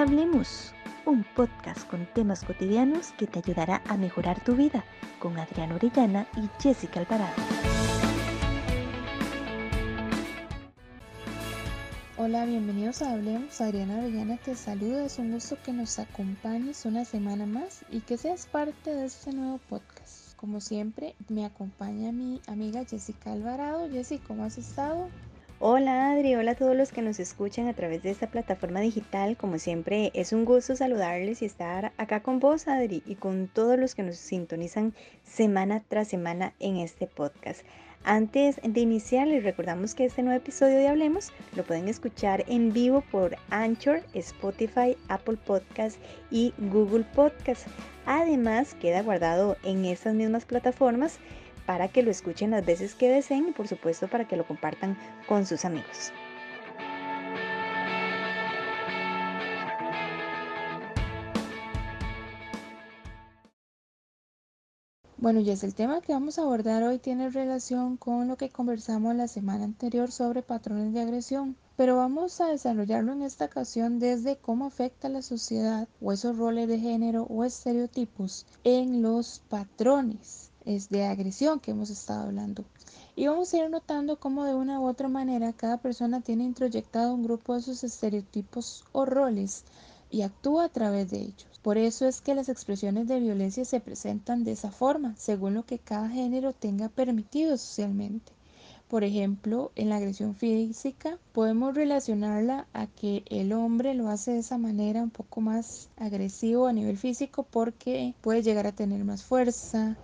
Hablemos, un podcast con temas cotidianos que te ayudará a mejorar tu vida con Adriana Orellana y Jessica Alvarado. Hola, bienvenidos a Hablemos. Adriana Orellana te saluda. Es un gusto que nos acompañes una semana más y que seas parte de este nuevo podcast. Como siempre, me acompaña mi amiga Jessica Alvarado. Jessica, ¿cómo has estado? Hola Adri, hola a todos los que nos escuchan a través de esta plataforma digital. Como siempre, es un gusto saludarles y estar acá con vos, Adri, y con todos los que nos sintonizan semana tras semana en este podcast. Antes de iniciar, les recordamos que este nuevo episodio de Hablemos lo pueden escuchar en vivo por Anchor, Spotify, Apple Podcast y Google Podcast. Además, queda guardado en estas mismas plataformas para que lo escuchen las veces que deseen y por supuesto para que lo compartan con sus amigos. Bueno, es el tema que vamos a abordar hoy. Tiene relación con lo que conversamos la semana anterior sobre patrones de agresión, pero vamos a desarrollarlo en esta ocasión desde cómo afecta a la sociedad o esos roles de género o estereotipos en los patrones de agresión que hemos estado hablando. Y vamos a ir notando cómo de una u otra manera cada persona tiene introyectado un grupo de sus estereotipos o roles y actúa a través de ellos. Por eso es que las expresiones de violencia se presentan de esa forma, según lo que cada género tenga permitido socialmente. Por ejemplo, en la agresión física podemos relacionarla a que el hombre lo hace de esa manera un poco más agresivo a nivel físico porque puede llegar a tener más fuerza,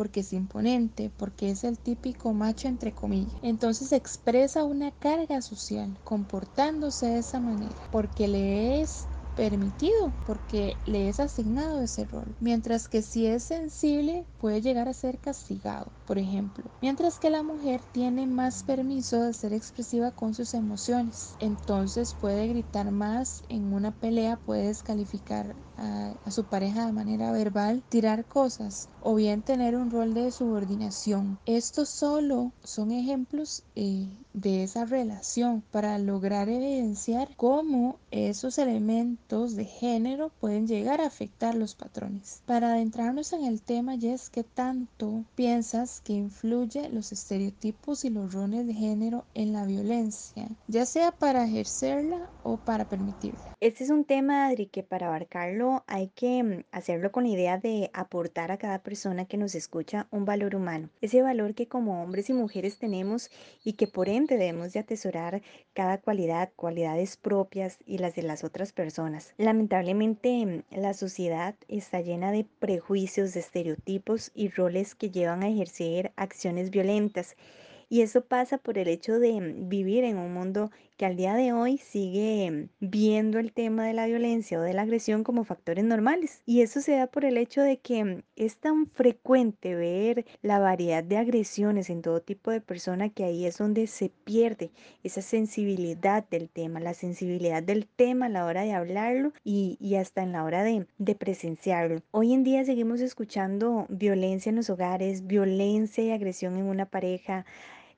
porque es imponente, porque es el típico macho entre comillas. Entonces expresa una carga social comportándose de esa manera porque le es permitido porque le es asignado ese rol. Mientras que si es sensible puede llegar a ser castigado, por ejemplo. Mientras que la mujer tiene más permiso de ser expresiva con sus emociones. Entonces puede gritar más en una pelea, puede descalificar a, su pareja de manera verbal, tirar cosas o bien tener un rol de subordinación. Estos solo son ejemplos eh, de esa relación para lograr evidenciar cómo esos elementos de género pueden llegar a afectar los patrones. Para adentrarnos en el tema, Jess, ¿qué tanto piensas que influye los estereotipos y los roles de género en la violencia, ya sea para ejercerla o para permitirla? Este es un tema, Adri, que para abarcarlo hay que mm, hacerlo con la idea de aportar a cada persona que nos escucha un valor humano, ese valor que como hombres y mujeres tenemos y que por ende debemos de atesorar cada cualidad, cualidades propias y las de las otras personas. Lamentablemente mm, la sociedad está llena de prejuicios, de estereotipos y roles que llevan a ejercer acciones violentas. Y eso pasa por el hecho de mm, vivir en un mundo que al día de hoy sigue viendo el tema de la violencia o de la agresión como factores normales. Y eso se da por el hecho de que es tan frecuente ver la variedad de agresiones en todo tipo de persona que ahí es donde se pierde esa sensibilidad del tema, la sensibilidad del tema a la hora de hablarlo y, hasta en la hora de, de presenciarlo. Hoy en día seguimos escuchando violencia en los hogares, violencia y agresión en una pareja,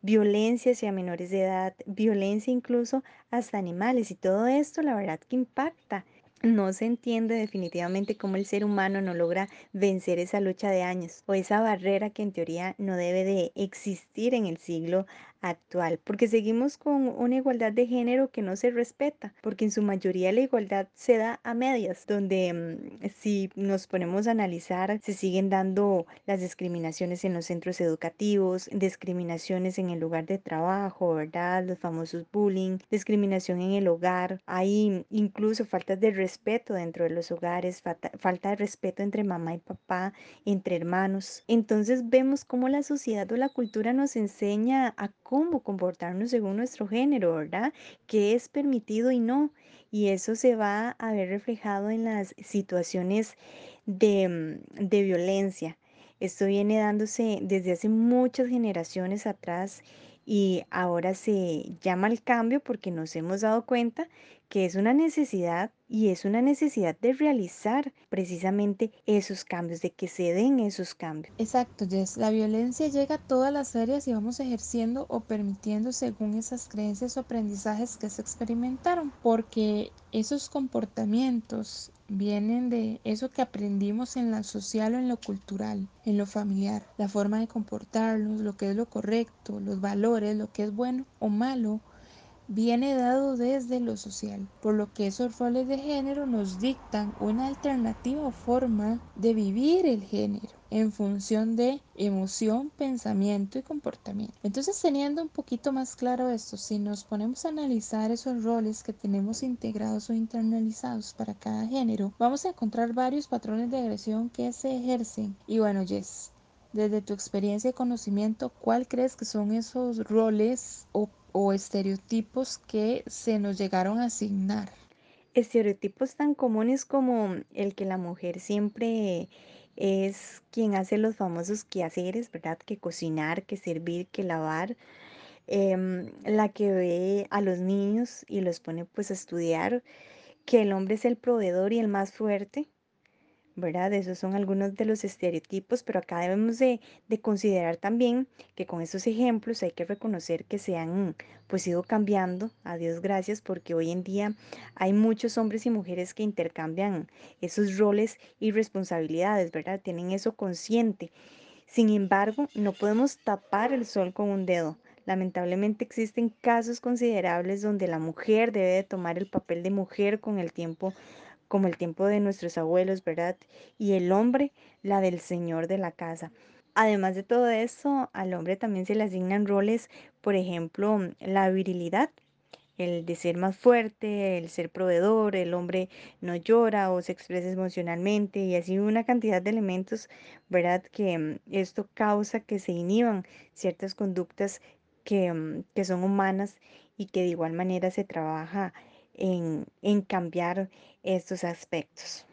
violencia hacia menores de edad, violencia incluso hasta animales y todo esto la verdad que impacta. No se entiende definitivamente cómo el ser humano no logra vencer esa lucha de años o esa barrera que en teoría no debe de existir en el siglo actual, porque seguimos con una igualdad de género que no se respeta, porque en su mayoría la igualdad se da a medias, donde mm, si nos ponemos a analizar, se siguen dando las discriminaciones en los centros educativos, discriminaciones en el lugar de trabajo, ¿verdad? Los famosos bullying, discriminación en el hogar, hay incluso faltas de respeto dentro de los hogares, falta, falta de respeto entre mamá y papá, entre hermanos. Entonces vemos cómo la sociedad o la cultura nos enseña a cómo comportarnos según nuestro género, ¿verdad? ¿Qué es permitido y no? Y eso se va a ver reflejado en las situaciones de, mm, de violencia. Esto viene dándose desde hace muchas generaciones atrás y ahora se llama al cambio porque nos hemos dado cuenta que es una necesidad y es una necesidad de realizar precisamente esos cambios, de que se den esos cambios. Exacto, Jess. La violencia llega a todas las áreas y vamos ejerciendo o permitiendo según esas creencias o aprendizajes que se experimentaron, porque esos comportamientos vienen de eso que aprendimos en lo social o en lo cultural, en lo familiar, la forma de comportarnos, lo que es lo correcto, los valores, lo que es bueno o malo, viene dado desde lo social, por lo que esos roles de género nos dictan una alternativa forma de vivir el género en función de emoción, pensamiento y comportamiento. Entonces, teniendo un poquito más claro esto, si nos ponemos a analizar esos roles que tenemos integrados o internalizados para cada género, vamos a encontrar varios patrones de agresión que se ejercen. Y bueno, Jess, desde tu experiencia y conocimiento, ¿cuál crees que son esos roles o o estereotipos que se nos llegaron a asignar. Estereotipos tan comunes como el que la mujer siempre es quien hace los famosos quehaceres, ¿verdad? Que cocinar, que servir, que lavar, em, la que ve a los niños y los pone pues a estudiar, que el hombre es el proveedor y el más fuerte, ¿verdad? Esos son algunos de los estereotipos, pero acá debemos de, de considerar también que con esos ejemplos hay que reconocer que se han pues ido cambiando, a Dios gracias, porque hoy en día hay muchos hombres y mujeres que intercambian esos roles y responsabilidades, ¿verdad? Tienen eso consciente. Sin embargo, no podemos tapar el sol con un dedo. Lamentablemente existen casos considerables donde la mujer debe de tomar el papel de mujer con el tiempo como el tiempo de nuestros abuelos, ¿verdad? Y el hombre, la del señor de la casa. Además de todo eso, al hombre también se le asignan roles, por ejemplo, la virilidad, el de ser más fuerte, el ser proveedor, el hombre no llora o se expresa emocionalmente y así una cantidad de elementos, ¿verdad? Que mm, esto causa que se inhiban ciertas conductas que, mm, que son humanas y que de igual manera se trabaja en, en cambiar estos aspectos.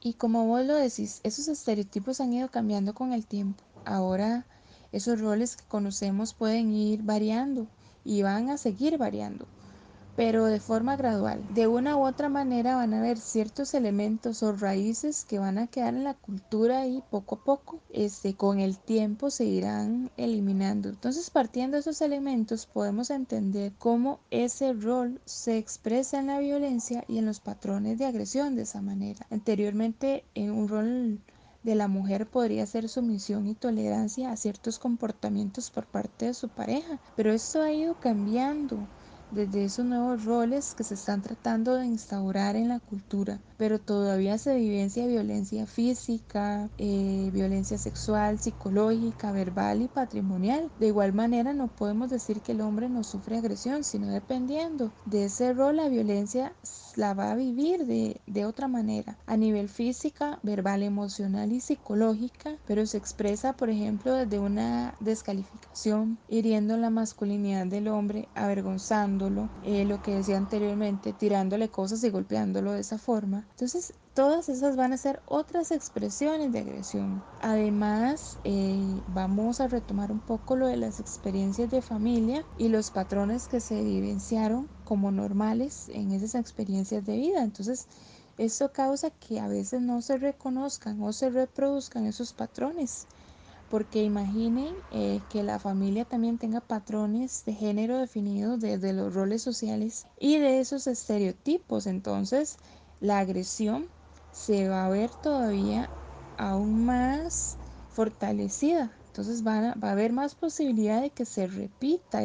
Y como vos lo decís, esos estereotipos han ido cambiando con el tiempo. Ahora esos roles que conocemos pueden ir variando y van a seguir variando pero de forma gradual. De una u otra manera van a haber ciertos elementos o raíces que van a quedar en la cultura y poco a poco, este, con el tiempo se irán eliminando. Entonces, partiendo de esos elementos, podemos entender cómo ese rol se expresa en la violencia y en los patrones de agresión de esa manera. Anteriormente, en un rol de la mujer podría ser sumisión y tolerancia a ciertos comportamientos por parte de su pareja, pero esto ha ido cambiando desde esos nuevos roles que se están tratando de instaurar en la cultura, pero todavía se vivencia violencia física, eh, violencia sexual, psicológica, verbal y patrimonial. De igual manera no podemos decir que el hombre no sufre agresión, sino dependiendo de ese rol la violencia la va a vivir de, de otra manera, a nivel física, verbal, emocional y psicológica, pero se expresa, por ejemplo, desde una descalificación, hiriendo la masculinidad del hombre, avergonzándolo, eh, lo que decía anteriormente, tirándole cosas y golpeándolo de esa forma. Entonces, todas esas van a ser otras expresiones de agresión. Además, eh, vamos a retomar un poco lo de las experiencias de familia y los patrones que se vivenciaron como normales en esas experiencias de vida. Entonces, esto causa que a veces no se reconozcan o se reproduzcan esos patrones. Porque imaginen eh, que la familia también tenga patrones de género definidos desde los roles sociales y de esos estereotipos. Entonces, la agresión se va a ver todavía aún más fortalecida. Entonces va a, haber más posibilidad de que se repita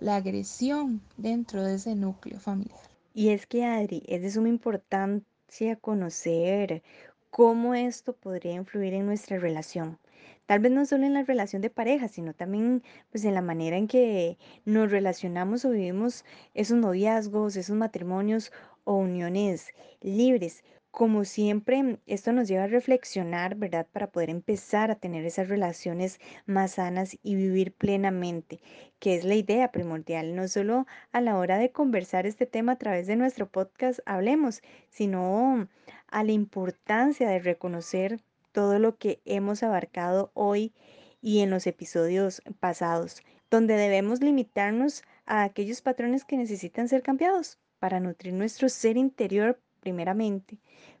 la agresión dentro de ese núcleo familiar. Y es que, Adri, es de suma importancia conocer cómo esto podría influir en nuestra relación. Tal vez no solo en la relación de pareja, sino también pues en la manera en que nos relacionamos o vivimos esos noviazgos, esos matrimonios o uniones libres. Como siempre, esto nos lleva a reflexionar, ¿verdad? Para poder empezar a tener esas relaciones más sanas y vivir plenamente, que es la idea primordial, no solo a la hora de conversar este tema a través de nuestro podcast Hablemos, sino a la importancia de reconocer todo lo que hemos abarcado hoy y en los episodios pasados, donde debemos limitarnos a aquellos patrones que necesitan ser cambiados para nutrir nuestro ser interior primeramente,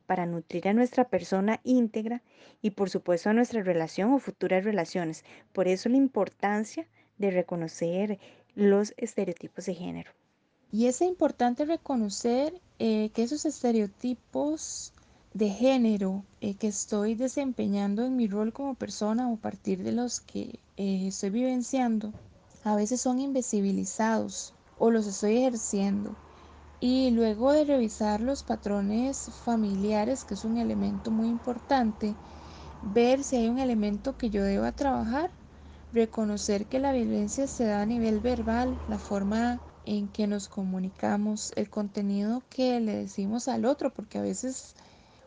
para nutrir a nuestra persona íntegra y por supuesto a nuestra relación o futuras relaciones. Por eso la importancia de reconocer los estereotipos de género. Y es importante reconocer eh, que esos estereotipos de género eh, que estoy desempeñando en mi rol como persona o a partir de los que eh, estoy vivenciando, a veces son invisibilizados o los estoy ejerciendo. Y luego de revisar los patrones familiares, que es un elemento muy importante, ver si hay un elemento que yo deba trabajar, reconocer que la violencia se da a nivel verbal, la forma en que nos comunicamos, el contenido que le decimos al otro, porque a veces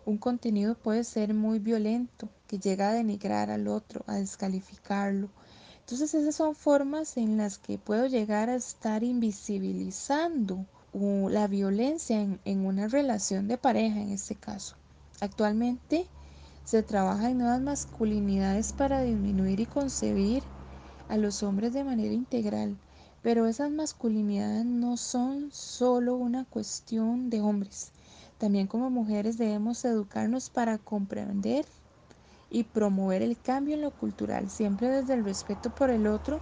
un contenido puede ser muy violento, que llega a denigrar al otro, a descalificarlo. Entonces esas son formas en las que puedo llegar a estar invisibilizando la violencia en, en una relación de pareja en este caso. Actualmente se trabaja en nuevas masculinidades para disminuir y concebir a los hombres de manera integral pero esas masculinidades no son solo una cuestión de hombres. También como mujeres debemos educarnos para comprender y promover el cambio en lo cultural, siempre desde el respeto por el otro,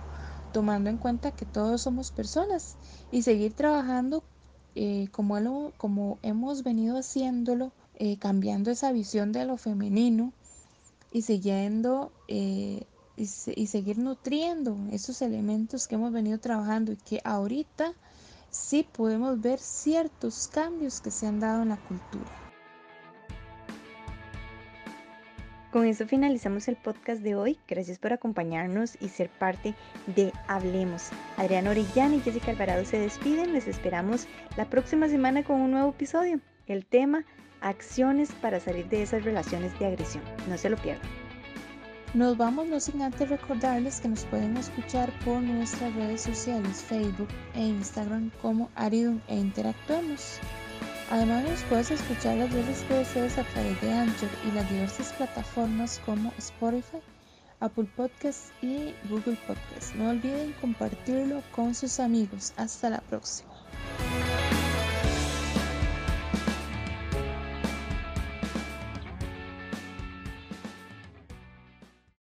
tomando en cuenta que todos somos personas y seguir trabajando eh, como, como, hemos venido haciéndolo, eh, cambiando esa visión de lo femenino y siguiendo eh, y, seguir nutriendo esos elementos que hemos venido trabajando y que ahorita sí podemos ver ciertos cambios que se han dado en la cultura. Con eso finalizamos el podcast de hoy. Gracias por acompañarnos y ser parte de Hablemos. Adriana Orellana y Jessica Alvarado se despiden. Les esperamos la próxima semana con un nuevo episodio. El tema, acciones para salir de esas relaciones de agresión. No se lo pierdan. Nos vamos no sin antes recordarles que nos pueden escuchar por nuestras redes sociales Facebook e Instagram como Aridum e Interactuemos. Además puedes escuchar las veces que desees a través de Anchor y las diversas plataformas como Spotify, Apple Podcasts y Google Podcasts. No olviden compartirlo con sus amigos. Hasta la próxima.